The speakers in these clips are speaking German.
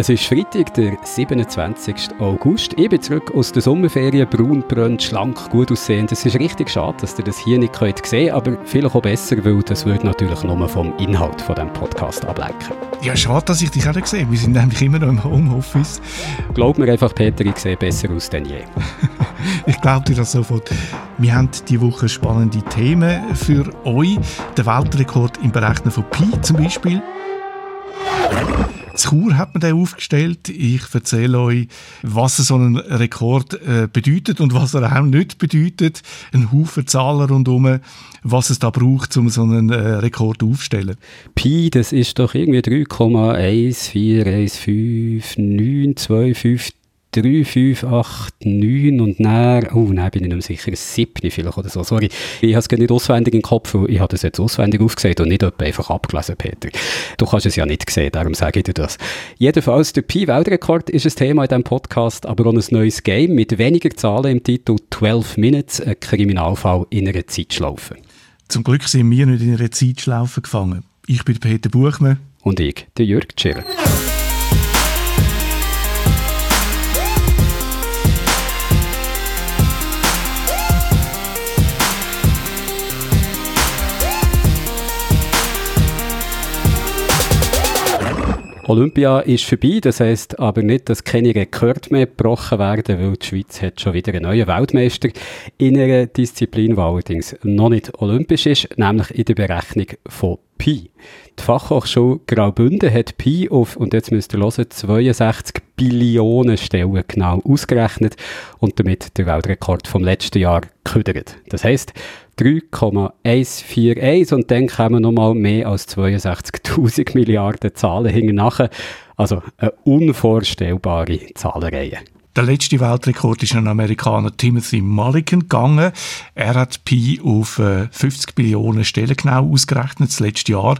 Es ist Freitag, der 27. August. Ich bin zurück aus der Sommerferien, braun, brennt, schlank, gut aussehend. Es ist richtig schade, dass ihr das hier nicht könnt sehen aber vielleicht auch besser, weil das würde natürlich nur vom Inhalt von diesem Podcast ablenken. Ja, schade, dass ich dich auch nicht sehe. Wir sind nämlich immer noch im Homeoffice. Glaub mir einfach, Peter, ich sehe besser aus denn je. ich glaube dir das sofort. Wir haben diese Woche spannende Themen für euch. Der Weltrekord im Berechnen von Pi zum Beispiel. In Chur hat man den aufgestellt. Ich erzähle euch, was so ein Rekord äh, bedeutet und was er auch nicht bedeutet. Ein Haufen Zahlen rundherum, was es da braucht, um so einen äh, Rekord aufzustellen. Pi, das ist doch irgendwie 3,1415925 3, 5, 8, 9 und dann, oh nein, bin ich nicht mehr sicher, 7 vielleicht oder so, sorry. Ich habe es nicht auswendig im Kopf, ich habe das jetzt auswendig aufgesehen und nicht einfach abgelesen, Peter. Du kannst es ja nicht sehen, darum sage ich dir das. Jedenfalls, der Pi-Weltrekord ist ein Thema in diesem Podcast, aber auch ein neues Game mit weniger Zahlen im Titel 12 Minutes, ein Kriminalfall in einer Zeitschlaufe. Zum Glück sind wir nicht in einer Zeitschlaufe gefangen. Ich bin Peter Buchmann. Und ich, der Jürg Schiller. Olympia ist vorbei, das heisst aber nicht, dass keine Rekorde mehr gebrochen werden, weil die Schweiz hat schon wieder einen neuen Weltmeister in einer Disziplin, die allerdings noch nicht olympisch ist, nämlich in der Berechnung von Pi. Die Fachhochschule Graubünden hat Pi auf, und jetzt müsst ihr hören, 62 Billionen Stellen genau ausgerechnet und damit den Weltrekord vom letzten Jahr geködert. Das heisst, 3,141 und dann kommen nochmal mehr als 62.000 Milliarden Zahlen hinten. Also eine unvorstellbare Zahlenreihe. Der letzte Weltrekord ist ein Amerikaner Timothy Mulligan gegangen. Er hat Pi auf 50 äh, Billionen Stellen genau ausgerechnet, das letzte Jahr.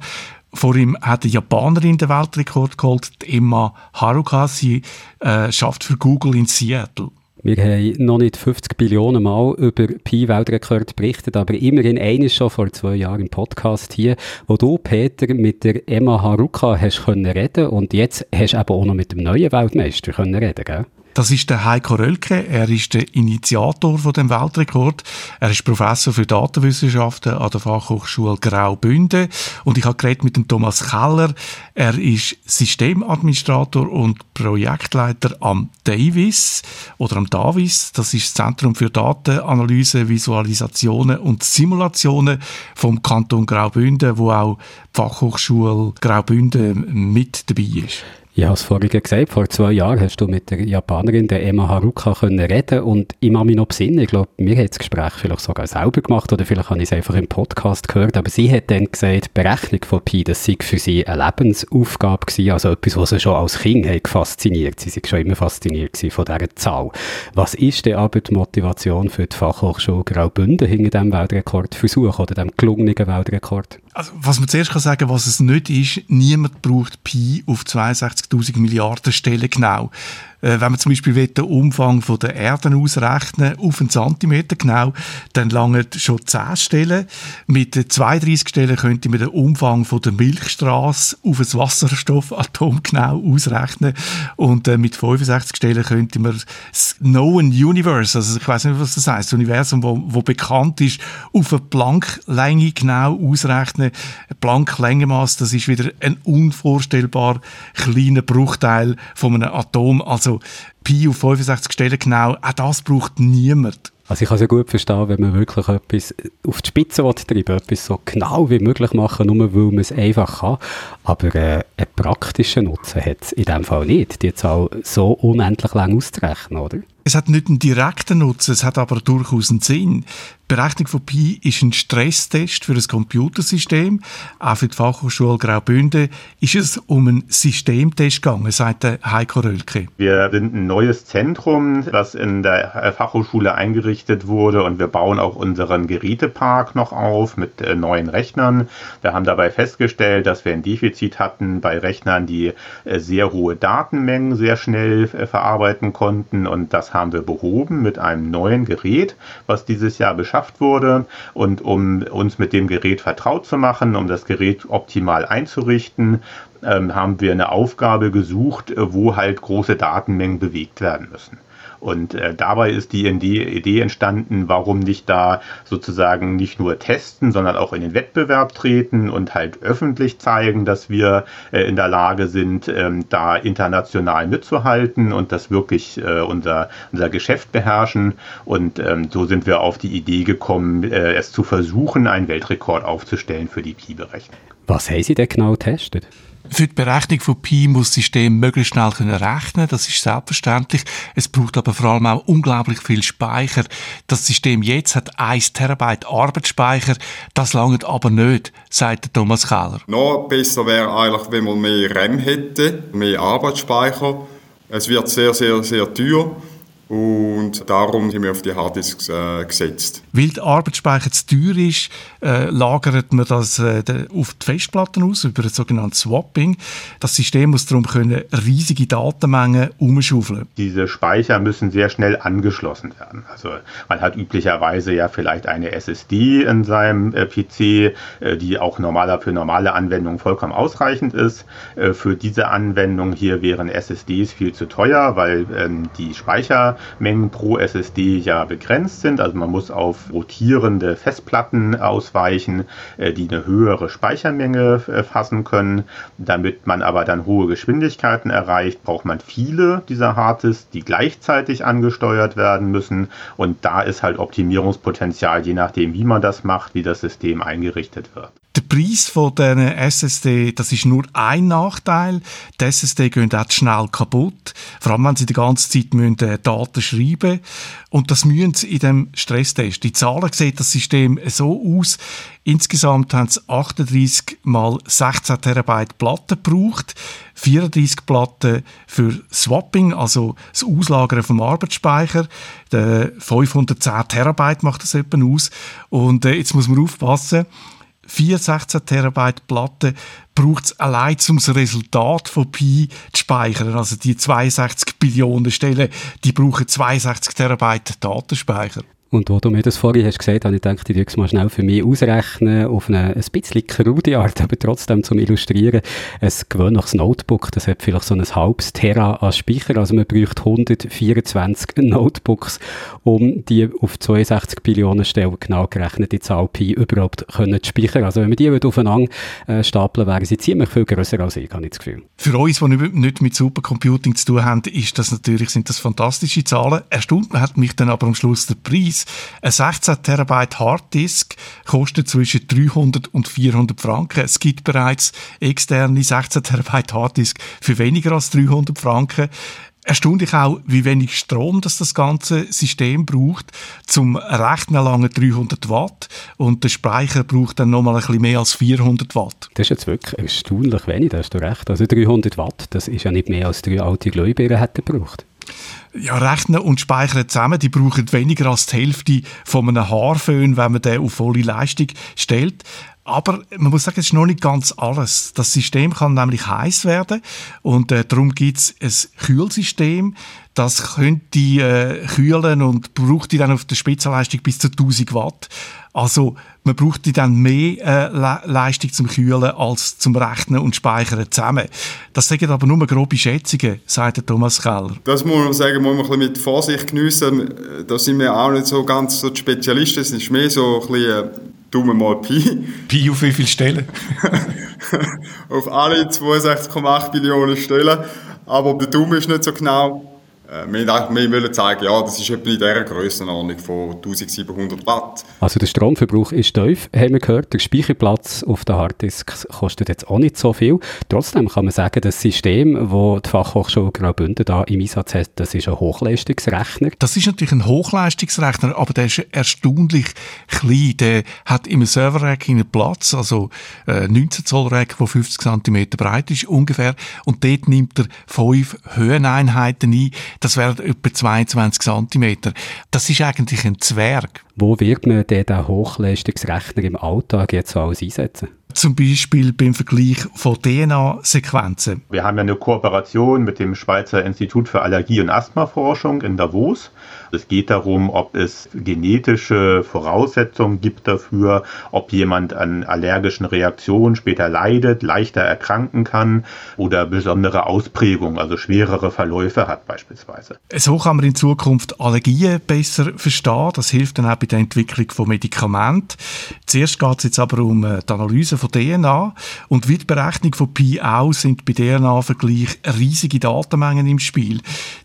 Vor ihm hat eine Japanerin den Weltrekord geholt, Emma Haruka. Sie äh, schafft für Google in Seattle. Wir haben noch nicht 50 Billionen Mal über Pi-Weltrekord berichtet, aber immerhin eines schon vor zwei Jahren im Podcast hier, wo du, Peter, mit der Emma Haruka hast können reden und jetzt hast du eben auch noch mit dem neuen Weltmeister können reden, gell? Das ist der Heiko Rölke. Er ist der Initiator von dem Weltrekord. Er ist Professor für Datenwissenschaften an der Fachhochschule Graubünden. Und ich habe geredet mit dem Thomas Keller. Er ist Systemadministrator und Projektleiter am Davis oder am Davis. Das ist das Zentrum für Datenanalyse, Visualisationen und Simulationen vom Kanton Graubünden, wo auch die Fachhochschule Graubünden mit dabei ist. Ich habe es vorhin gesagt, vor zwei Jahren hast du mit der Japanerin, der Emma Haruka, können reden und ich mache mich noch besinnen. Ich glaube, mir hat das Gespräch vielleicht sogar selber gemacht oder vielleicht habe ich es einfach im Podcast gehört, aber sie hat dann gesagt, die Berechnung von Pi, das sei für sie eine Lebensaufgabe gewesen, also etwas, was sie schon als Kind hat fasziniert. Sie sind schon immer fasziniert von dieser Zahl. Was ist denn aber die Motivation für die Fachhochschule Graubünden hinter diesem Weltrekordversuch oder dem gelungenen Weltrekord? Also, was man zuerst kann sagen, was es nicht ist, niemand braucht Pi auf 62.000 Milliarden Stellen genau. Äh, wenn man zum Beispiel den Umfang von der Erde ausrechnen auf einen Zentimeter genau, dann langen schon 10 Stellen. Mit 32 Stellen könnte man den Umfang von der Milchstraße auf ein Wasserstoffatom genau ausrechnen. Und äh, mit 65 Stellen könnte man das Known Universe, also ich weiß nicht, was das heißt, das Universum, wo, wo bekannt ist, auf eine Plancklänge genau ausrechnen. Plancklängenmaß, das ist wieder ein unvorstellbar kleiner Bruchteil von einem Atom. Also also Pi auf 65 Stellen genau, auch das braucht niemand. Also ich kann es ja gut verstehen, wenn man wirklich etwas auf die Spitze treiben etwas so genau wie möglich machen, nur weil man es einfach kann. Aber äh, einen praktischen Nutzen hat es in dem Fall nicht, die Zahl so unendlich lang auszurechnen, oder? Es hat nicht einen direkten Nutzen, es hat aber durchaus einen Sinn. Die Berechnung von Pi ist ein Stresstest für das Computersystem. Auch für die Fachhochschule Graubünden ist es um einen Systemtest gegangen, sagt Heiko Rölke. Wir sind neues Zentrum, was in der Fachhochschule eingerichtet wurde und wir bauen auch unseren Gerätepark noch auf mit äh, neuen Rechnern. Wir haben dabei festgestellt, dass wir ein Defizit hatten bei Rechnern, die äh, sehr hohe Datenmengen sehr schnell äh, verarbeiten konnten und das haben wir behoben mit einem neuen Gerät, was dieses Jahr beschafft wurde und um uns mit dem Gerät vertraut zu machen, um das Gerät optimal einzurichten, ähm, haben wir eine Aufgabe gesucht, äh, wo halt große Datenmengen bewegt werden müssen. Und äh, dabei ist die Idee entstanden, warum nicht da sozusagen nicht nur testen, sondern auch in den Wettbewerb treten und halt öffentlich zeigen, dass wir äh, in der Lage sind, ähm, da international mitzuhalten und das wirklich äh, unser, unser Geschäft beherrschen. Und ähm, so sind wir auf die Idee gekommen, äh, es zu versuchen, einen Weltrekord aufzustellen für die Pi-Berechnung. Was haben Sie denn genau getestet? Für die Berechnung von Pi muss das System möglichst schnell können rechnen, das ist selbstverständlich. Es braucht aber vor allem auch unglaublich viel Speicher. Das System jetzt hat 1 Terabyte Arbeitsspeicher, das langt aber nicht, sagt Thomas Keller. Noch besser wäre eigentlich, wenn man mehr RAM hätte, mehr Arbeitsspeicher. Es wird sehr, sehr, sehr teuer. Und darum haben wir auf die Harddisks äh, gesetzt. Weil der Arbeitsspeicher zu teuer ist, äh, lagert man das äh, auf die Festplatten aus, über ein sogenanntes Swapping. Das System muss darum können riesige Datenmengen umschaufeln. Diese Speicher müssen sehr schnell angeschlossen werden. Also man hat üblicherweise ja vielleicht eine SSD in seinem äh, PC, äh, die auch normaler für normale Anwendungen vollkommen ausreichend ist. Äh, für diese Anwendung hier wären SSDs viel zu teuer, weil ähm, die Speicher Mengen pro SSD ja begrenzt sind. Also man muss auf rotierende Festplatten ausweichen, äh, die eine höhere Speichermenge äh, fassen können. Damit man aber dann hohe Geschwindigkeiten erreicht, braucht man viele dieser Harddisks, die gleichzeitig angesteuert werden müssen. Und da ist halt Optimierungspotenzial, je nachdem, wie man das macht, wie das System eingerichtet wird. Der Preis von diesen SSD, das ist nur ein Nachteil. Die SSD gehen auch schnell kaputt. Vor allem, wenn sie die ganze Zeit müssen, äh, Daten schreiben Und das müssen sie in dem Stresstest. Die Zahlen sehen das System so aus. Insgesamt haben sie 38 mal 16 Terabyte Platten gebraucht. 34 Platten für Swapping, also das Auslagern vom Arbeitsspeicher. Der 510 Terabyte macht das etwa aus. Und äh, jetzt muss man aufpassen, vier 16 Terabyte Platten braucht es allein, um das Resultat von Pi zu speichern. Also die 62 Billionen Stellen, die brauchen 62 Terabyte Datenspeicher. Und wo du mir das vorhin hast gesagt, habe ich gedacht, ich es mal schnell für mich ausrechnen, auf eine ein bisschen krude Art, aber trotzdem zum Illustrieren. Ein gewöhnliches Notebook, das hat vielleicht so ein halbes Terra an Speicher, also man braucht 124 Notebooks, um die auf 62 Billionen Stellen genau gerechnete Zahl Pi überhaupt können zu speichern. Also wenn man die aufeinander äh, stapeln, wären sie ziemlich viel grösser als ich, habe ich das Gefühl. Für uns, die nicht mit Supercomputing zu tun haben, ist das natürlich, sind das fantastische Zahlen. Erstaunt hat mich dann aber am Schluss der Preis. Ein 16 Terabyte Harddisk kostet zwischen 300 und 400 Franken. Es gibt bereits externe 16 Terabyte Harddisk für weniger als 300 Franken. Erstaunlich auch, wie wenig Strom das, das ganze System braucht. Zum Rechnen lange 300 Watt und der Speicher braucht dann nochmal ein bisschen mehr als 400 Watt. Das ist jetzt wirklich erstaunlich wenig, da hast du recht. Also 300 Watt, das ist ja nicht mehr als drei alte Glühbirnen hätten gebraucht ja, Rechnen und Speichern zusammen, die brauchen weniger als die Hälfte von einem Haarföhn, wenn man den auf volle Leistung stellt. Aber man muss sagen, es ist noch nicht ganz alles. Das System kann nämlich heiß werden und äh, darum gibt es ein Kühlsystem. Das könnte äh, kühlen und braucht die dann auf der Spitzenleistung bis zu 1000 Watt. Also man braucht dann mehr äh, Le Leistung zum Kühlen als zum Rechnen und Speichern zusammen. Das sagen aber nur grobe Schätzungen, sagt Thomas Keller. Das muss man sagen, muss man ein bisschen mit Vorsicht geniessen. Da sind wir auch nicht so ganz so die Spezialisten. Es ist mehr so ein bisschen äh, dumme mal Pi. Pi auf wie viele Stellen? auf alle 62,8 Billionen Stellen. Aber der Dumme ist nicht so genau. Äh, wir, wir wollen zeigen, ja, das ist etwa in dieser Grössenordnung von 1700 Watt. Also der Stromverbrauch ist tief, haben wir gehört. Der Speicherplatz auf den Harddisks kostet jetzt auch nicht so viel. Trotzdem kann man sagen, das System, das die Fachhochschule Graubünden da im Einsatz hat, das ist ein Hochleistungsrechner. Das ist natürlich ein Hochleistungsrechner, aber der ist erstaunlich klein. Der hat im Server-Rack einen Platz, also äh, 19 Zoll Rack, der 50 cm breit ist ungefähr. Und dort nimmt er fünf Höheneinheiten ein Das wären etwa 22 cm. Das ist eigentlich ein Zwerg. Wo wird man den Hochleistungsrechner im Alltag jetzt alles einsetzen? Zum Beispiel beim Vergleich von DNA-Sequenzen. Wir haben ja eine Kooperation mit dem Schweizer Institut für Allergie- und Asthmaforschung in Davos. Es geht darum, ob es genetische Voraussetzungen gibt dafür, ob jemand an allergischen Reaktionen später leidet, leichter erkranken kann oder besondere Ausprägungen, also schwerere Verläufe hat beispielsweise. So kann man in Zukunft Allergien besser verstehen. Das hilft dann auch bei der Entwicklung von Medikamenten. Zuerst geht es jetzt aber um äh, die Analyse von DNA und wie die Berechnung von Pi auch sind bei DNA-Vergleich riesige Datenmengen im Spiel.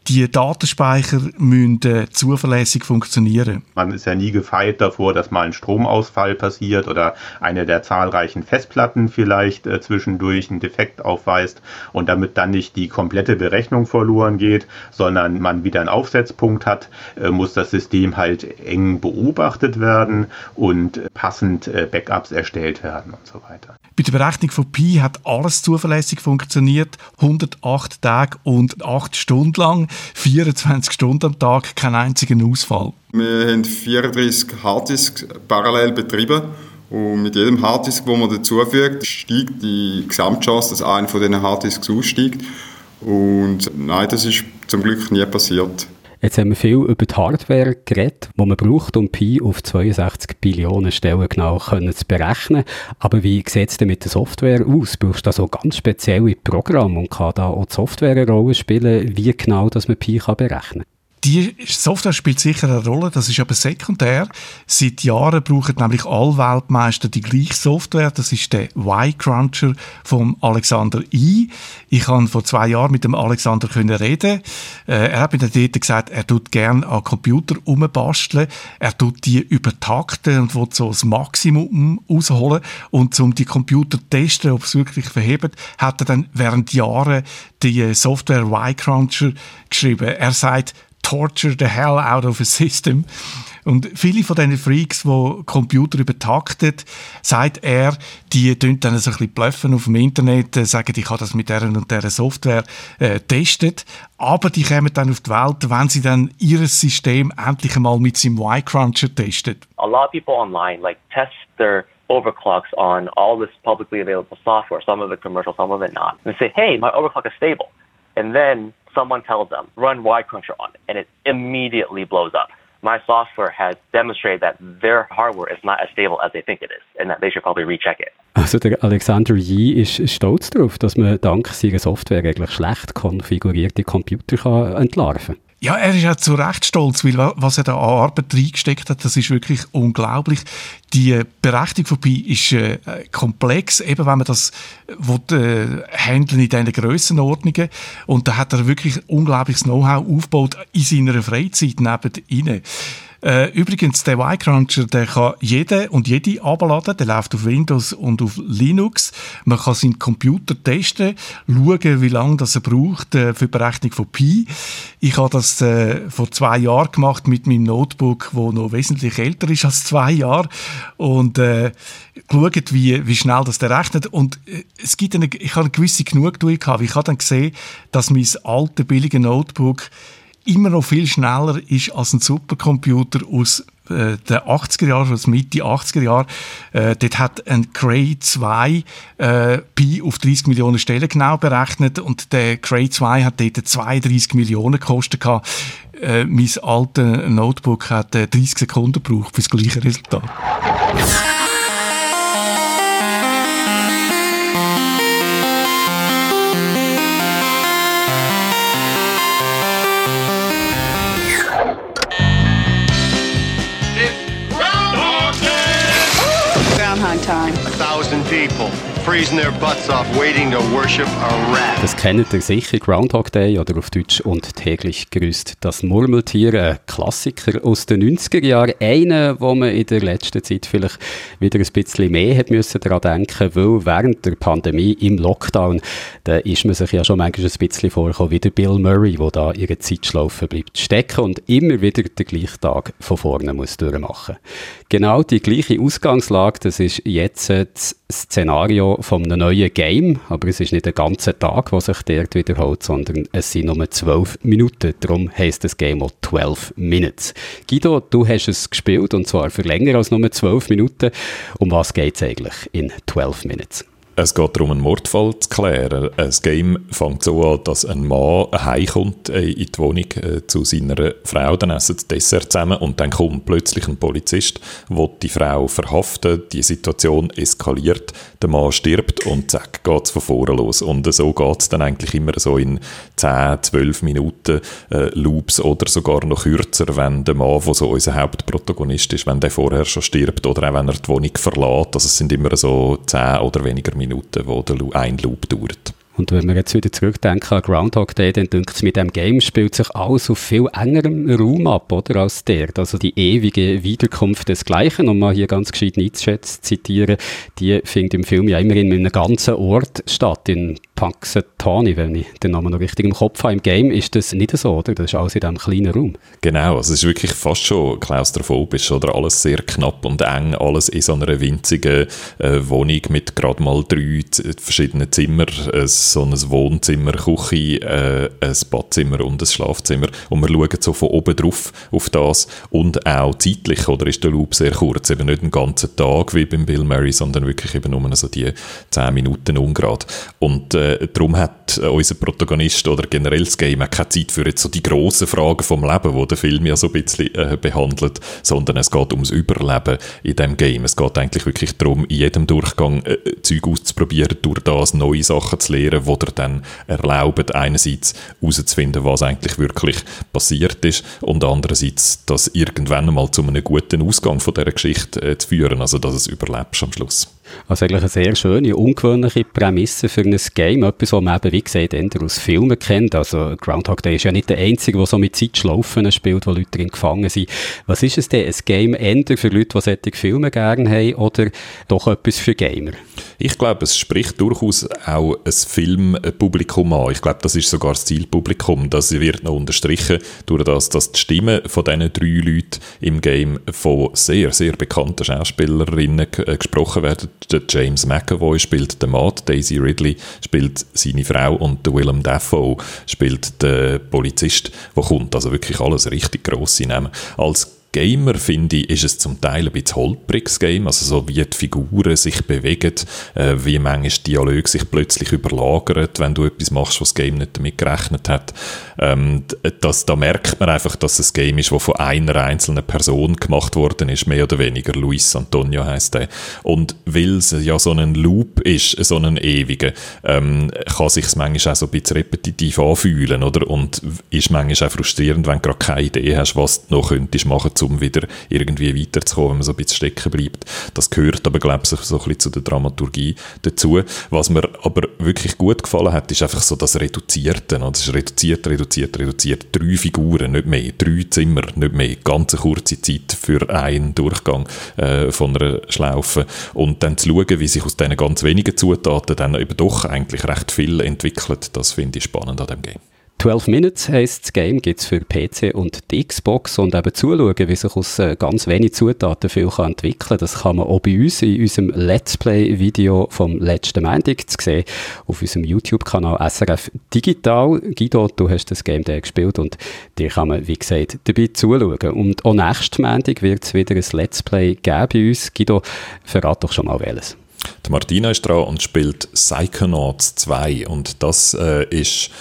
Die Datenspeicher müssen äh, zuverlässig funktionieren. Man ist ja nie gefeit davor, dass mal ein Stromausfall passiert oder eine der zahlreichen Festplatten vielleicht äh, zwischendurch einen Defekt aufweist und damit dann nicht die komplette Berechnung verloren geht, sondern man wieder einen Aufsetzpunkt hat, äh, muss das System halt eng beobachtet werden und passend äh, Backups erstellt werden und so weiter. Bei der Berechnung von Pi hat alles zuverlässig funktioniert. 108 Tage und 8 Stunden lang, 24 Stunden am Tag, kein einzigen Ausfall. Wir haben 34 Harddisks parallel betrieben. Und mit jedem Harddisk, wo man dazufügt, steigt die Gesamtchance, dass einer von diesen Harddisks aussteigt. Und nein, das ist zum Glück nie passiert. Jetzt haben wir viel über die Hardware geredet, die man braucht, um Pi auf 62 Billionen Stellen genau zu berechnen. Aber wie sieht es denn mit der Software aus? Brauchst du da so ganz spezielle Programme und kann da auch die Software eine Rolle spielen, wie genau dass man Pi kann berechnen kann? Die Software spielt sicher eine Rolle, das ist aber sekundär. Seit Jahren brauchen nämlich alle Weltmeister die gleiche Software. Das ist der Y-Cruncher vom Alexander I. Ich habe vor zwei Jahren mit dem Alexander können reden. Äh, er hat mir dann dort gesagt, er tut gerne an Computer umbasteln. Er tut die übertakten und will so das Maximum rausholen. Und um die Computer zu testen, ob es wirklich verhebt, hat er dann während Jahren die Software Y-Cruncher geschrieben. Er sagt, torture the hell out of a system. Und viele von diesen Freaks, die Computer übertaktet, sagt er, die tun dann so ein bisschen bluffen auf dem Internet, äh, sagen, ich habe das mit dieser und dieser Software äh, testet. Aber die kommen dann auf die Welt, wenn sie dann ihr System endlich einmal mit seinem Y-Cruncher testen. A lot of people online like test their overclocks on all this publicly available software, some of it commercial, some of it not, and say, hey, my overclock is stable. And then someone tells them, run YCruncher on it, and it immediately blows up. My software has demonstrated that their hardware is not as stable as they think it is, and that they should probably recheck it. Also der Alexander Yi ist stolz darauf, dass man dank seiner Software eigentlich schlecht konfigurierte Computer kann entlarven kann. Ja, er ist auch zu Recht stolz, weil was er da an Arbeit reingesteckt hat, das ist wirklich unglaublich. Die Berechnung von Pi ist äh, komplex, eben wenn man das will, äh, handeln in diesen Grössenordnungen. Und da hat er wirklich unglaubliches Know-how aufgebaut in seiner Freizeit neben äh, übrigens, der Y-Cruncher, der kann jeder und jede abladen. Der läuft auf Windows und auf Linux. Man kann seinen Computer testen, schauen, wie lange das er braucht äh, für die Berechnung von Pi. Ich habe das äh, vor zwei Jahren gemacht mit meinem Notebook, wo noch wesentlich älter ist als zwei Jahre. Und äh, geschaut, wie, wie schnell das der rechnet. Und äh, es gibt eine, ich habe eine gewisse Genugtuung gehabt. Ich habe dann gesehen, dass mein alter, billiger Notebook immer noch viel schneller ist als ein Supercomputer aus äh, den 80er Jahren, aus Mitte 80er Jahre. Äh, dort hat ein Cray 2 äh, Pi auf 30 Millionen Stellen genau berechnet und der Cray 2 hat dort 32 Millionen gekostet. Äh, mein altes Notebook hat 30 äh, Sekunden gebraucht für das gleiche Resultat. Das kennt ihr sicher, Groundhog Day oder auf Deutsch und täglich grüßt das Murmeltier, ein Klassiker aus den 90er Jahren, einer, wo man in der letzten Zeit vielleicht wieder ein bisschen mehr hat müssen daran denken, weil während der Pandemie im Lockdown, da ist man sich ja schon manchmal ein bisschen vorgekommen wie der Bill Murray, der da ihre Zeitschlaufe bleibt stecken und immer wieder den gleichen Tag von vorne muss durchmachen. Genau die gleiche Ausgangslage, das ist jetzt Szenario von einem neuen Game, aber es ist nicht der ganze Tag, was sich dort wiederholt, sondern es sind nur zwölf Minuten. Darum heisst das Game auch 12 Minutes. Guido, du hast es gespielt und zwar für länger als nur zwölf Minuten. Um was geht es eigentlich in 12 Minutes? Es geht darum, einen Mordfall zu klären. Das Game fängt so an, dass ein Mann heimkommt äh, in die Wohnung äh, zu seiner Frau, dann essen sie Dessert zusammen und dann kommt plötzlich ein Polizist, der die Frau verhaften, die Situation eskaliert, der Mann stirbt und zack, geht es von vorne los. Und so geht es dann eigentlich immer so in 10, 12 Minuten äh, Loops oder sogar noch kürzer, wenn der Mann, der so unser Hauptprotagonist ist, wenn der vorher schon stirbt oder auch wenn er die Wohnung verlässt. Also es sind immer so 10 oder weniger Minuten Minuten, wo der ein Loop dauert. Und wenn wir jetzt wieder zurückdenken an Groundhog Day, dann denkt es mit dem Game spielt sich alles auf viel engerem Raum ab, oder, als der. Also die ewige Wiederkunft des Gleichen, um mal hier ganz gescheit Nietzsche zu zitieren, die findet im Film ja immerhin in einem ganzen Ort statt, in Punxsutawney, wenn ich den Namen noch richtig im Kopf habe. Im Game ist das nicht so, oder? Das ist alles in diesem kleinen Raum. Genau, also es ist wirklich fast schon klaustrophobisch, oder? Alles sehr knapp und eng, alles in so einer winzigen äh, Wohnung mit gerade mal drei verschiedenen Zimmern, äh, so ein Wohnzimmer, Küche, äh, ein Badzimmer und ein Schlafzimmer. Und wir schauen so von oben drauf auf das und auch zeitlich, oder ist der Loop sehr kurz, eben nicht einen ganzen Tag wie beim Bill Murray, sondern wirklich eben nur so die 10 Minuten ungrad. Und äh, darum hat unser Protagonist oder generell das Game auch keine Zeit für jetzt so die grossen Fragen vom Leben, wo der Film ja so ein bisschen äh, behandelt, sondern es geht ums Überleben in dem Game. Es geht eigentlich wirklich darum, in jedem Durchgang äh, Zeug auszuprobieren, durch das neue Sachen zu lernen, die dir dann erlauben, einerseits herauszufinden, was eigentlich wirklich passiert ist und andererseits das irgendwann mal zu einem guten Ausgang von dieser Geschichte äh, zu führen, also dass es überlebst am Schluss. Also eigentlich eine sehr schöne, ungewöhnliche Prämisse für ein Game. Etwas, was man eben, wie gesagt, eher aus Filmen kennt. Also Groundhog Day ist ja nicht der einzige, der so mit Zeitschlaufen spielt, wo Leute drin gefangen sind. Was ist es denn? Ein Game eher für Leute, die solche Filme gerne haben oder doch etwas für Gamer? Ich glaube, es spricht durchaus auch ein Filmpublikum an. Ich glaube, das ist sogar das Zielpublikum. Das wird noch unterstrichen durch das, dass die Stimmen von diesen drei Leuten im Game von sehr, sehr bekannten Schauspielerinnen äh, gesprochen werden der James McAvoy spielt den Matt, Daisy Ridley spielt seine Frau und der Willem Dafoe spielt den Polizist, der kommt. Also wirklich alles richtig grosse Namen. Als Gamer, finde ich, ist es zum Teil ein bisschen holpriges Game, also so wie die Figuren sich bewegen, äh, wie manchmal Dialoge sich plötzlich überlagern, wenn du etwas machst, was das Game nicht damit gerechnet hat. Ähm, das, da merkt man einfach, dass es ein Game ist, das von einer einzelnen Person gemacht worden ist, mehr oder weniger. Luis Antonio heißt der. Und weil es ja so ein Loop ist, so ein ewiger, ähm, kann sich es manchmal auch so ein bisschen repetitiv anfühlen, oder? Und ist manchmal auch frustrierend, wenn du gerade keine Idee hast, was du noch könntest machen, um wieder irgendwie weiterzukommen, wenn man so ein bisschen stecken bleibt. Das gehört aber, glaube ich, so ein bisschen zu der Dramaturgie dazu. Was mir aber wirklich gut gefallen hat, ist einfach so das Reduzierte. Das ist reduziert, reduziert, reduziert. Drei Figuren, nicht mehr. Drei Zimmer, nicht mehr. Ganz kurze Zeit für einen Durchgang äh, von einer Schlaufe. Und dann zu schauen, wie sich aus diesen ganz wenigen Zutaten dann eben doch eigentlich recht viel entwickelt, das finde ich spannend an dem Game. 12 Minutes heisst das Game, gibt es für PC und die Xbox und eben zuschauen, wie sich aus äh, ganz wenig Zutaten viel kann entwickeln kann. Das kann man auch bei uns in unserem Let's Play-Video vom letzten Montag sehen, auf unserem YouTube-Kanal SRF Digital. Guido, du hast das Game da gespielt und dir kann man, wie gesagt, dabei zuschauen. Und auch nächsten Montag wird es wieder ein Let's Play geben bei uns. Guido, verrat doch schon mal welches. Die Martina ist dran und spielt Psychonauts 2 und das äh, ist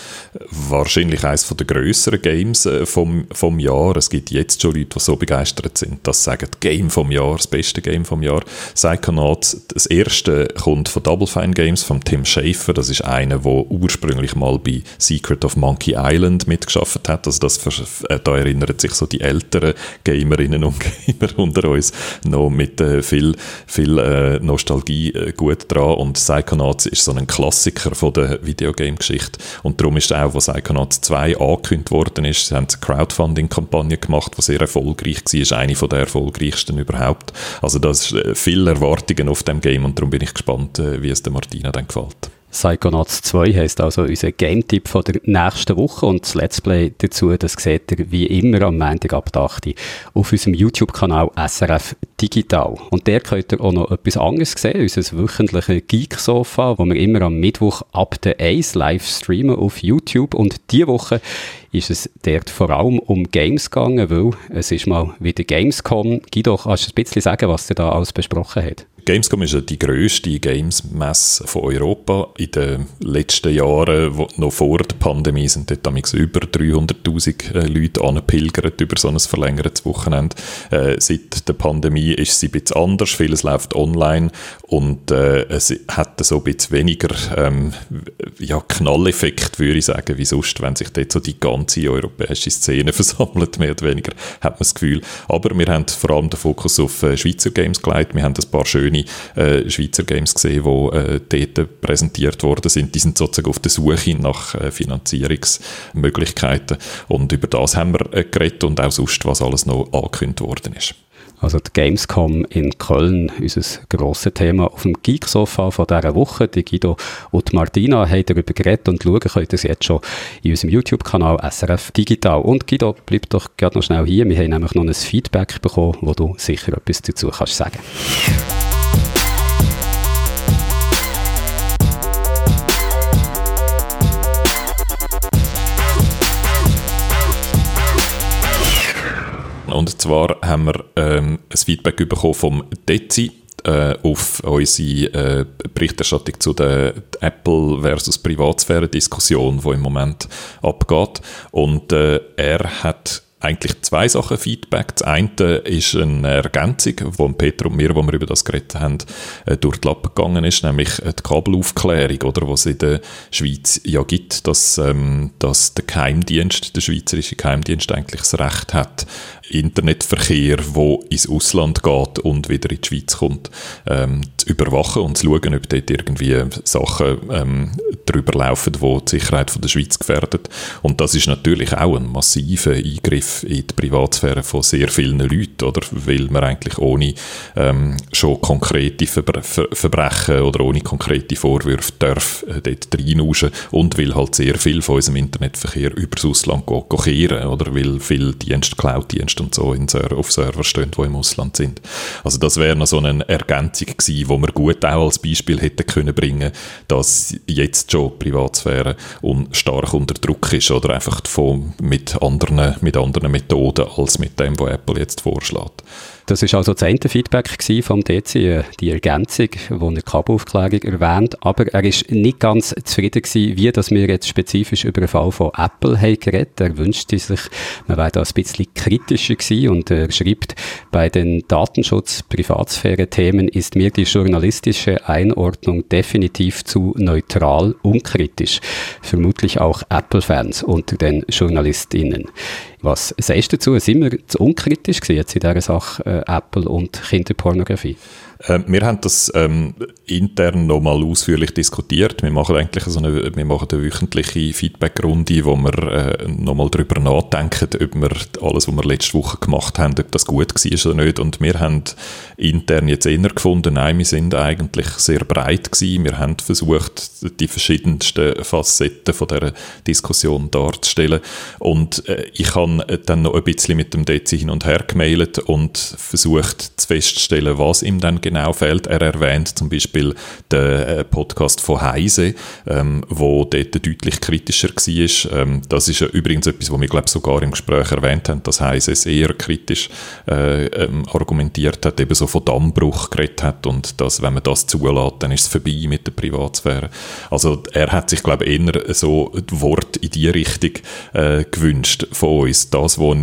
wahrscheinlich eines der grösseren Games äh, vom, vom Jahr. Es gibt jetzt schon Leute, die so begeistert sind, dass sie sagen, Game vom Jahr, das beste Game vom Jahr. Psychonauts, das erste kommt von Double Fine Games, von Tim Schafer. Das ist einer, der ursprünglich mal bei Secret of Monkey Island mitgeschafft hat. Also das, äh, da erinnern sich so die älteren Gamerinnen und Gamer unter uns noch mit äh, viel, viel äh, Nostalgie äh, gut dran und Psychonauts ist so ein Klassiker von der Videogame-Geschichte und darum ist auch, als Psychonauts 2 angekündigt worden ist, sie haben eine Crowdfunding-Kampagne gemacht, die sehr erfolgreich war, eine der erfolgreichsten überhaupt. Also da ist äh, viele Erwartungen auf dem Game und darum bin ich gespannt, äh, wie es der Martina dann gefällt. Psychonauts 2 heisst also unser Game-Tipp von der nächsten Woche und das Let's Play dazu, das seht ihr wie immer am Montag ab 8 auf unserem YouTube-Kanal SRF digital. Und der könnt ihr auch noch etwas anderes sehen, unser wöchentliches Geek-Sofa, wo wir immer am Mittwoch ab der 1 live streamen auf YouTube. Und diese Woche ist es dort vor allem um Games gegangen, weil es ist mal wieder Gamescom. Guido, kannst du ein bisschen sagen, was ihr da alles besprochen habt? Gamescom ist ja die grösste Games-Messe von Europa. In den letzten Jahren, noch vor der Pandemie, sind dort über 300'000 äh, Leute angepilgert über so ein verlängertes Wochenende. Äh, seit der Pandemie ist sie ein bisschen anders. Vieles läuft online und äh, es hat so ein bisschen weniger ähm, ja, Knalleffekt, würde ich sagen, wie sonst, wenn sich dort so die ganze europäische Szene versammelt, mehr oder weniger, hat man das Gefühl. Aber wir haben vor allem den Fokus auf äh, Schweizer Games gelegt. Wir haben ein paar schöne schöne äh, Schweizer Games gesehen, die äh, dort präsentiert worden sind. Die sind sozusagen auf der Suche nach äh, Finanzierungsmöglichkeiten. Und über das haben wir äh, geredet und auch sonst, was alles noch angekündigt worden ist. Also die Gamescom in Köln, unser grosses Thema auf dem Geek-Sofa von dieser Woche. Die Guido und Martina haben darüber geredet und schauen könnt ihr jetzt schon in unserem YouTube-Kanal SRF Digital. Und Guido, bleib doch gerade noch schnell hier. Wir haben nämlich noch ein Feedback bekommen, wo du sicher etwas dazu kannst sagen Und zwar haben wir ähm, ein Feedback bekommen vom Dezi äh, auf unsere äh, Berichterstattung zu der Apple versus Privatsphäre-Diskussion, die im Moment abgeht. Und äh, er hat eigentlich zwei Sachen Feedback. Das eine ist eine Ergänzung, wo Peter und mir, wo wir über das geredet haben, äh, durch die Lappen gegangen ist, nämlich die Kabelaufklärung, oder, was es in der Schweiz ja gibt, dass, ähm, dass der Geheimdienst, der schweizerische Geheimdienst eigentlich das Recht hat, Internetverkehr, wo ins Ausland geht und wieder in die Schweiz kommt, ähm, zu überwachen und zu schauen, ob dort irgendwie Sachen ähm, drüber laufen, die die Sicherheit von der Schweiz gefährden. Und das ist natürlich auch ein massiver Eingriff in die Privatsphäre von sehr vielen Leuten, oder? Weil man eigentlich ohne ähm, schon konkrete Verbre Ver Verbrechen oder ohne konkrete Vorwürfe darf äh, dort reinauschen und weil halt sehr viel von unserem Internetverkehr übers Ausland geht, kehren, oder? Weil viele Dienste, Cloud-Dienste und so in Ser auf Server stehen, die im Ausland sind. Also das wäre noch so eine Ergänzung gewesen, wo man gut auch als Beispiel hätte können bringen, dass jetzt schon Privatsphäre und stark unter Druck ist oder einfach von, mit anderen, mit anderen Methoden als mit dem, was Apple jetzt vorschlägt. Das ist also das eine Feedback vom DC, äh, die Ergänzung, wo er Kabelaufklärung erwähnt. Aber er ist nicht ganz zufrieden gewesen, wie dass wir jetzt spezifisch über den Fall von Apple haben geredet. Er wünschte sich, man wäre da ein bisschen kritischer gewesen und er schreibt, bei den Datenschutz-Privatsphäre-Themen ist mir die journalistische Einordnung definitiv zu neutral, unkritisch. Vermutlich auch Apple-Fans unter den JournalistInnen. Was sagst du dazu? Sind wir zu unkritisch jetzt in dieser Sache äh, Apple und Kinderpornografie? Äh, wir haben das ähm, intern nochmal ausführlich diskutiert. Wir machen eigentlich so eine, wir machen eine wöchentliche Feedback-Runde, wo wir äh, nochmal darüber nachdenken, ob wir alles, was wir letzte Woche gemacht haben, ob das gut war oder nicht. Und wir haben intern jetzt eher gefunden, nein, wir sind eigentlich sehr breit gewesen. Wir haben versucht, die verschiedensten Facetten von dieser Diskussion darzustellen. Und äh, ich habe dann noch ein bisschen mit dem Dezi hin und her gemailt und versucht zu feststellen, was ihm dann genau fehlt. Er erwähnt zum Beispiel den äh, Podcast von Heise, ähm, wo dort deutlich kritischer war. Ähm, das ist ja übrigens etwas, was wir glaube sogar im Gespräch erwähnt haben, dass Heise sehr kritisch äh, ähm, argumentiert hat, eben so von Dammbruch geredet hat und dass, wenn man das zulässt, dann ist es vorbei mit der Privatsphäre. Also er hat sich glaube eher so Wort in die Richtung äh, gewünscht von uns. Das, was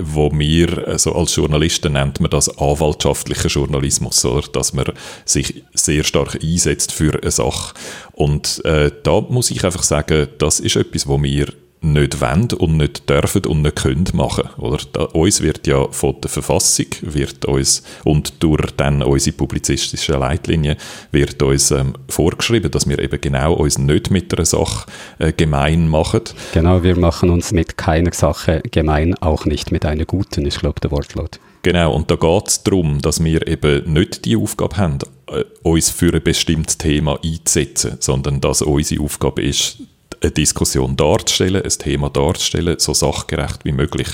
wo wir also als Journalisten nennt man das anwaltschaftlicher Journalismus. Oder? dass man sich sehr stark einsetzt für eine Sache. Und äh, da muss ich einfach sagen, das ist etwas, wo wir nicht wollen und nicht dürfen und nicht können machen. Oder? Da, uns wird ja von der Verfassung wird uns, und durch dann unsere publizistische Leitlinie wird uns ähm, vorgeschrieben, dass wir eben genau uns nicht mit einer Sache äh, gemein machen. Genau, wir machen uns mit keiner Sache gemein, auch nicht mit einer guten, ist glaube der Wortlaut. Genau, und da geht es darum, dass wir eben nicht die Aufgabe haben, äh, uns für ein bestimmtes Thema einzusetzen, sondern dass unsere Aufgabe ist, eine Diskussion darzustellen, ein Thema darzustellen, so sachgerecht wie möglich,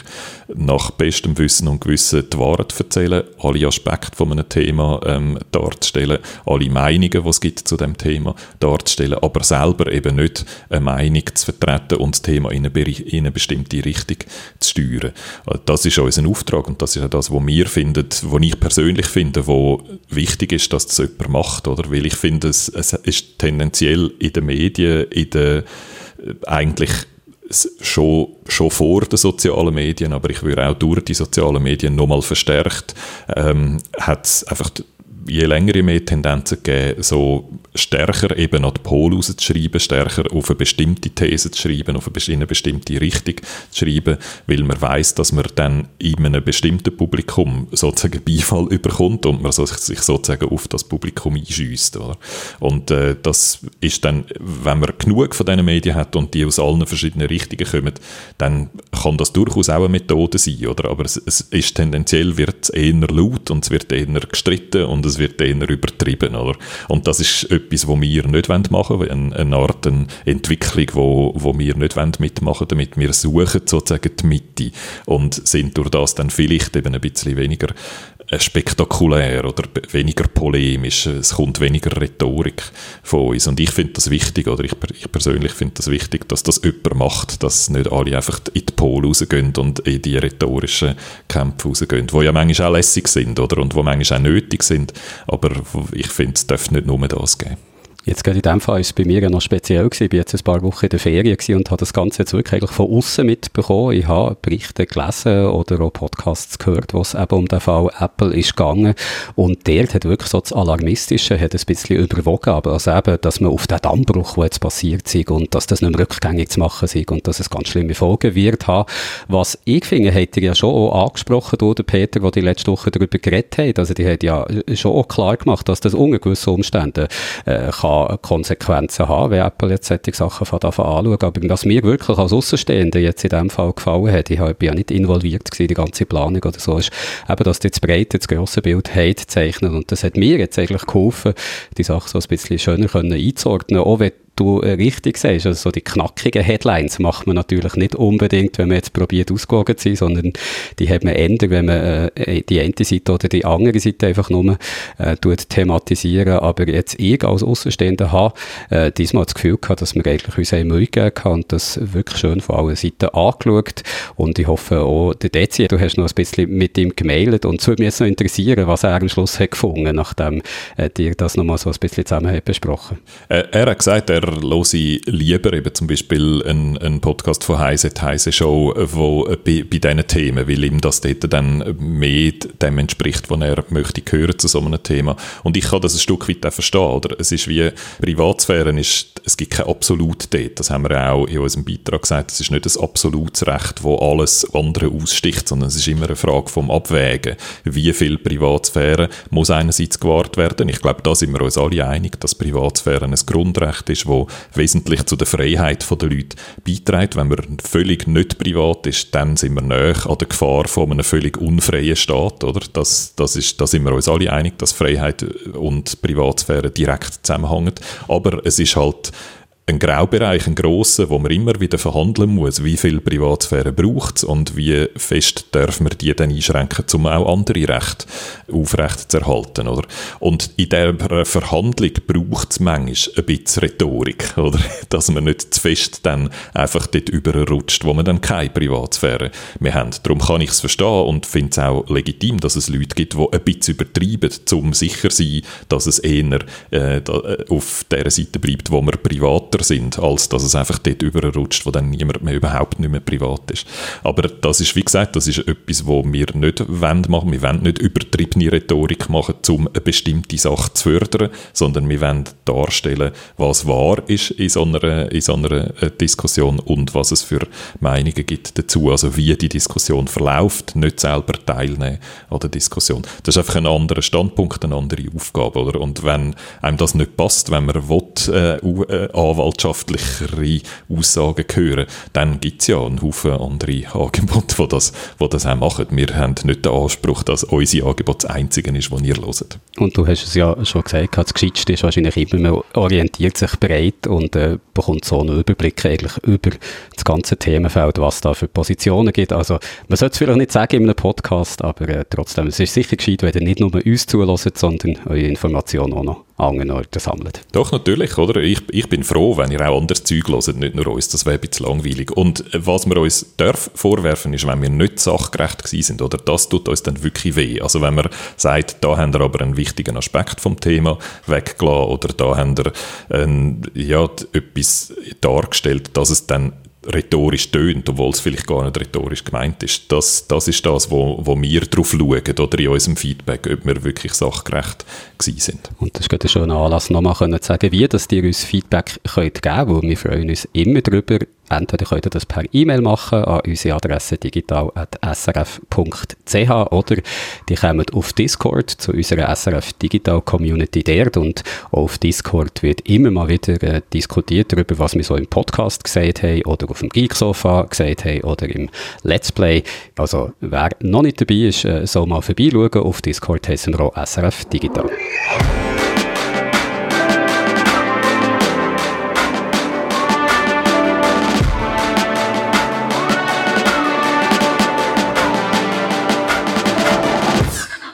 nach bestem Wissen und Gewissen die Wahrheit erzählen, alle Aspekte von einem Thema ähm, darzustellen, alle Meinungen, die es gibt zu dem Thema darzustellen, aber selber eben nicht eine Meinung zu vertreten und das Thema in eine, in eine bestimmte Richtung zu steuern. Das ist unser Auftrag und das ist auch das, was wir finden, was ich persönlich finde, wo wichtig ist, dass das jemand macht, oder? Weil ich finde, es, es ist tendenziell in den Medien, in den eigentlich schon, schon vor den sozialen Medien, aber ich würde auch durch die sozialen Medien nochmal verstärkt, ähm, hat es einfach je länger, je mehr Tendenzen gegeben, so stärker eben an die Pole rauszuschreiben, stärker auf eine bestimmte These zu schreiben, auf eine bestimmte Richtung zu schreiben, weil man weiß, dass man dann in einem bestimmten Publikum sozusagen Beifall überkommt und man sich sozusagen auf das Publikum einschüsst. Und äh, das ist dann, wenn man genug von diesen Medien hat und die aus allen verschiedenen Richtungen kommen, dann kann das durchaus auch eine Methode sein, oder? Aber es, es ist tendenziell wird es eher laut und es wird eher gestritten und es wird eher übertrieben, oder? Und das ist etwas, was wir nicht machen wollen, eine, Art eine Entwicklung, wo, wo wir nicht mitmachen wollen, damit wir suchen sozusagen die Mitte und sind durch das dann vielleicht eben ein bisschen weniger spektakulär oder? Weniger polemisch, es kommt weniger Rhetorik von uns. Und ich finde das wichtig, oder? Ich, ich persönlich finde das wichtig, dass das jemand macht, dass nicht alle einfach in die Pole rausgehen und in die rhetorischen Kämpfe rausgehen, die ja manchmal auch lässig sind, oder, und die manchmal auch nötig sind, aber ich finde, es darf nicht nur das geben. Jetzt gerade in dem Fall ist es bei mir ja noch speziell gewesen. Ich war jetzt ein paar Wochen in der Ferien und habe das Ganze jetzt wirklich eigentlich von außen mitbekommen. Ich habe Berichte gelesen oder auch Podcasts gehört, wo es eben um den Fall Apple ist gegangen. Und der hat wirklich so das Alarmistische hat ein bisschen überwogen. Aber also eben, dass man auf den Dammbruch, der jetzt passiert ist und dass das nicht mehr rückgängig zu machen ist und dass es ganz schlimme Folgen wird haben. Was ich finde, hat er ja schon auch angesprochen, du, der Peter, wo die letzte Woche darüber geredet hat. Also die hat ja schon auch klar gemacht, dass das unter gewissen Umständen äh, kann kann Konsequenzen haben, wenn Apple jetzt solche Sachen von anschauen. Aber was mir wirklich als Außenstehende jetzt in diesem Fall gefallen hat, ich bin ja nicht involviert gewesen, die ganze Planung oder so, ist eben, dass die das breite, das grosse Bild haben zeichnen und das hat mir jetzt eigentlich geholfen, die Sache so ein bisschen schöner einzuordnen, auch wenn du äh, richtig sagst, also so die knackigen Headlines macht man natürlich nicht unbedingt, wenn man jetzt probiert ausgewogen zu sein, sondern die hat man ändern, wenn man äh, die eine Seite oder die andere Seite einfach nur äh, tut thematisieren. Aber jetzt ich als Außenstehender habe äh, diesmal das Gefühl gehabt, dass wir eigentlich uns eine Mühe gegeben haben und das wirklich schön von allen Seiten angeschaut. Und ich hoffe auch, der Dezi, du hast noch ein bisschen mit ihm gemailt und es würde mich jetzt noch interessieren, was er am Schluss hat gefunden, nachdem äh, dir das nochmal so ein bisschen zusammen hat besprochen. Äh, er hat gesagt, er höre lieber eben zum Beispiel einen, einen Podcast von Heise, die Heise Show, wo bei, bei diesen Themen, weil ihm das dort dann mehr dem entspricht, was er möchte hören zu so einem Thema. Und ich kann das ein Stück weit auch verstehen, oder? Es ist wie, Privatsphäre ist, es gibt kein Absolut dort. Das haben wir auch in unserem Beitrag gesagt. Es ist nicht ein absolutes Recht, wo alles andere aussticht, sondern es ist immer eine Frage vom Abwägen. Wie viel Privatsphäre muss einerseits gewahrt werden? Ich glaube, da sind wir uns alle einig, dass Privatsphäre ein Grundrecht ist, wo wesentlich zu der Freiheit der Leute beiträgt. Wenn man völlig nicht privat ist, dann sind wir näher an der Gefahr von einem völlig unfreien Staat. Oder? Das, das ist, da sind wir uns alle einig, dass Freiheit und Privatsphäre direkt zusammenhängen. Aber es ist halt ein Graubereich, ein grosser, wo man immer wieder verhandeln muss, wie viel Privatsphäre braucht es und wie fest darf man die dann einschränken, um auch andere Rechte aufrecht zu erhalten. Oder? Und in dieser Verhandlung braucht es manchmal ein bisschen Rhetorik, oder? dass man nicht zu fest dann einfach dort überrutscht, wo man dann keine Privatsphäre mehr hat. Darum kann ich es verstehen und finde es auch legitim, dass es Leute gibt, die ein bisschen übertreiben, um sicher zu sein, dass es eher äh, auf der Seite bleibt, wo man privater sicherer sind, als dass es einfach dort überrutscht, wo dann niemand mehr überhaupt nicht mehr privat ist. Aber das ist, wie gesagt, das ist etwas, wo wir nicht wollen machen. Wir wollen nicht übertriebene Rhetorik machen, um eine bestimmte Sache zu fördern, sondern wir wollen darstellen, was wahr ist in so einer, in so einer äh, Diskussion und was es für Meinungen gibt dazu. Also wie die Diskussion verläuft, nicht selber teilnehmen an der Diskussion. Das ist einfach ein anderer Standpunkt, eine andere Aufgabe. Oder? Und wenn einem das nicht passt, wenn man will, äh, äh Anwalt gesellschaftlichere Aussagen hören, dann gibt es ja einen Haufen andere Angebote, die das, die das auch machen. Wir haben nicht den Anspruch, dass unser Angebot das einzige ist, das ihr hört. Und du hast es ja schon gesagt, das Gescheitste ist wahrscheinlich immer, man orientiert sich breit und äh, bekommt so einen Überblick eigentlich über das ganze Themenfeld, was da für Positionen gibt. Also man sollte es vielleicht nicht sagen in einem Podcast, aber äh, trotzdem, es ist sicher gescheit, wenn ihr nicht nur uns zulässt, sondern eure Informationen auch noch an anderen Orten sammelt. Doch, natürlich, oder? Ich, ich bin froh, wenn ihr auch anderes Zeug hört, nicht nur uns, das wäre ein bisschen langweilig. Und was wir uns darf vorwerfen, ist, wenn wir nicht sachgerecht gewesen sind, oder? Das tut uns dann wirklich weh. Also wenn man sagt, da haben wir aber einen wichtigen Aspekt vom Thema weggelassen, oder da haben wir ähm, ja, etwas dargestellt, dass es dann rhetorisch tönt, obwohl es vielleicht gar nicht rhetorisch gemeint ist. Das, das ist das, wo, wo wir drauf schauen oder in unserem Feedback, ob wir wirklich sachgerecht gewesen sind. Und das ist schon ein Anlass, nochmal zu sagen, wie dass ihr uns Feedback könnt geben könnt, wir freuen uns immer darüber, Entweder könnt ihr das per E-Mail machen an unsere Adresse digital.srf.ch oder die kommen auf Discord zu unserer SRF Digital Community dort und auf Discord wird immer mal wieder äh, diskutiert darüber, was wir so im Podcast gesagt haben oder auf dem Geeksofa gesagt haben oder im Let's Play. Also wer noch nicht dabei ist, äh, soll mal vorbeischauen. Auf Discord heißen wir auch SRF Digital.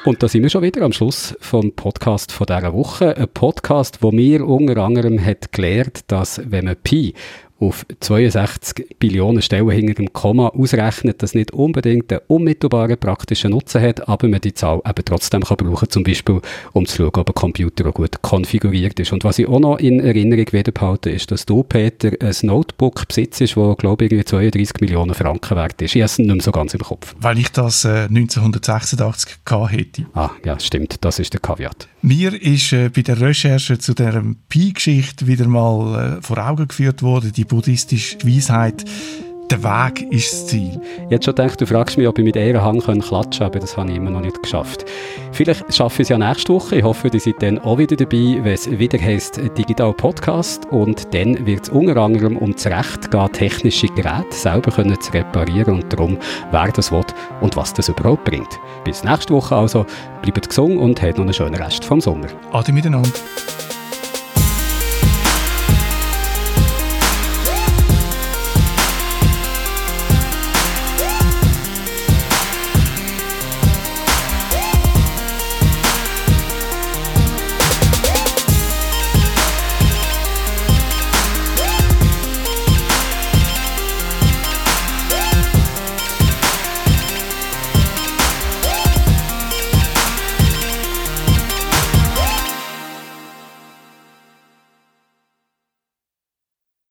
Und da sind wir schon wieder am Schluss vom Podcast von dieser Woche. Ein Podcast, wo mir unter anderem hat gelernt, dass wenn man Pi auf 62 Billionen Stellen hinter dem Komma ausrechnet, das nicht unbedingt einen unmittelbaren praktischen Nutzen hat, aber man die Zahl eben trotzdem kann brauchen, zum Beispiel, um zu schauen, ob ein Computer auch gut konfiguriert ist. Und was ich auch noch in Erinnerung wieder behalte, ist, dass du, Peter, ein Notebook besitzt, das, glaube ich, irgendwie 32 Millionen Franken wert ist. Ich habe es nicht mehr so ganz im Kopf. Weil ich das äh, 1986 gehabt hätte. Ah, ja, stimmt. Das ist der Kaviat. Mir ist äh, bei der Recherche zu der Pi-Geschichte wieder mal äh, vor Augen geführt worden, die buddhistische Weisheit, der Weg ist das Ziel. Jetzt schon gedacht, du fragst mich, ob ich mit Ehrenhang klatschen kann, aber das habe ich immer noch nicht geschafft. Vielleicht schaffe ich es ja nächste Woche. Ich hoffe, ihr seid dann auch wieder dabei, wenn es wieder heisst Digital Podcast. Und dann wird es unter anderem um das Recht gehen, technische Geräte selber können zu reparieren und darum, wer das will und was das überhaupt bringt. Bis nächste Woche also. Bleibt gesund und habt noch einen schönen Rest vom Sommer. Ade miteinander.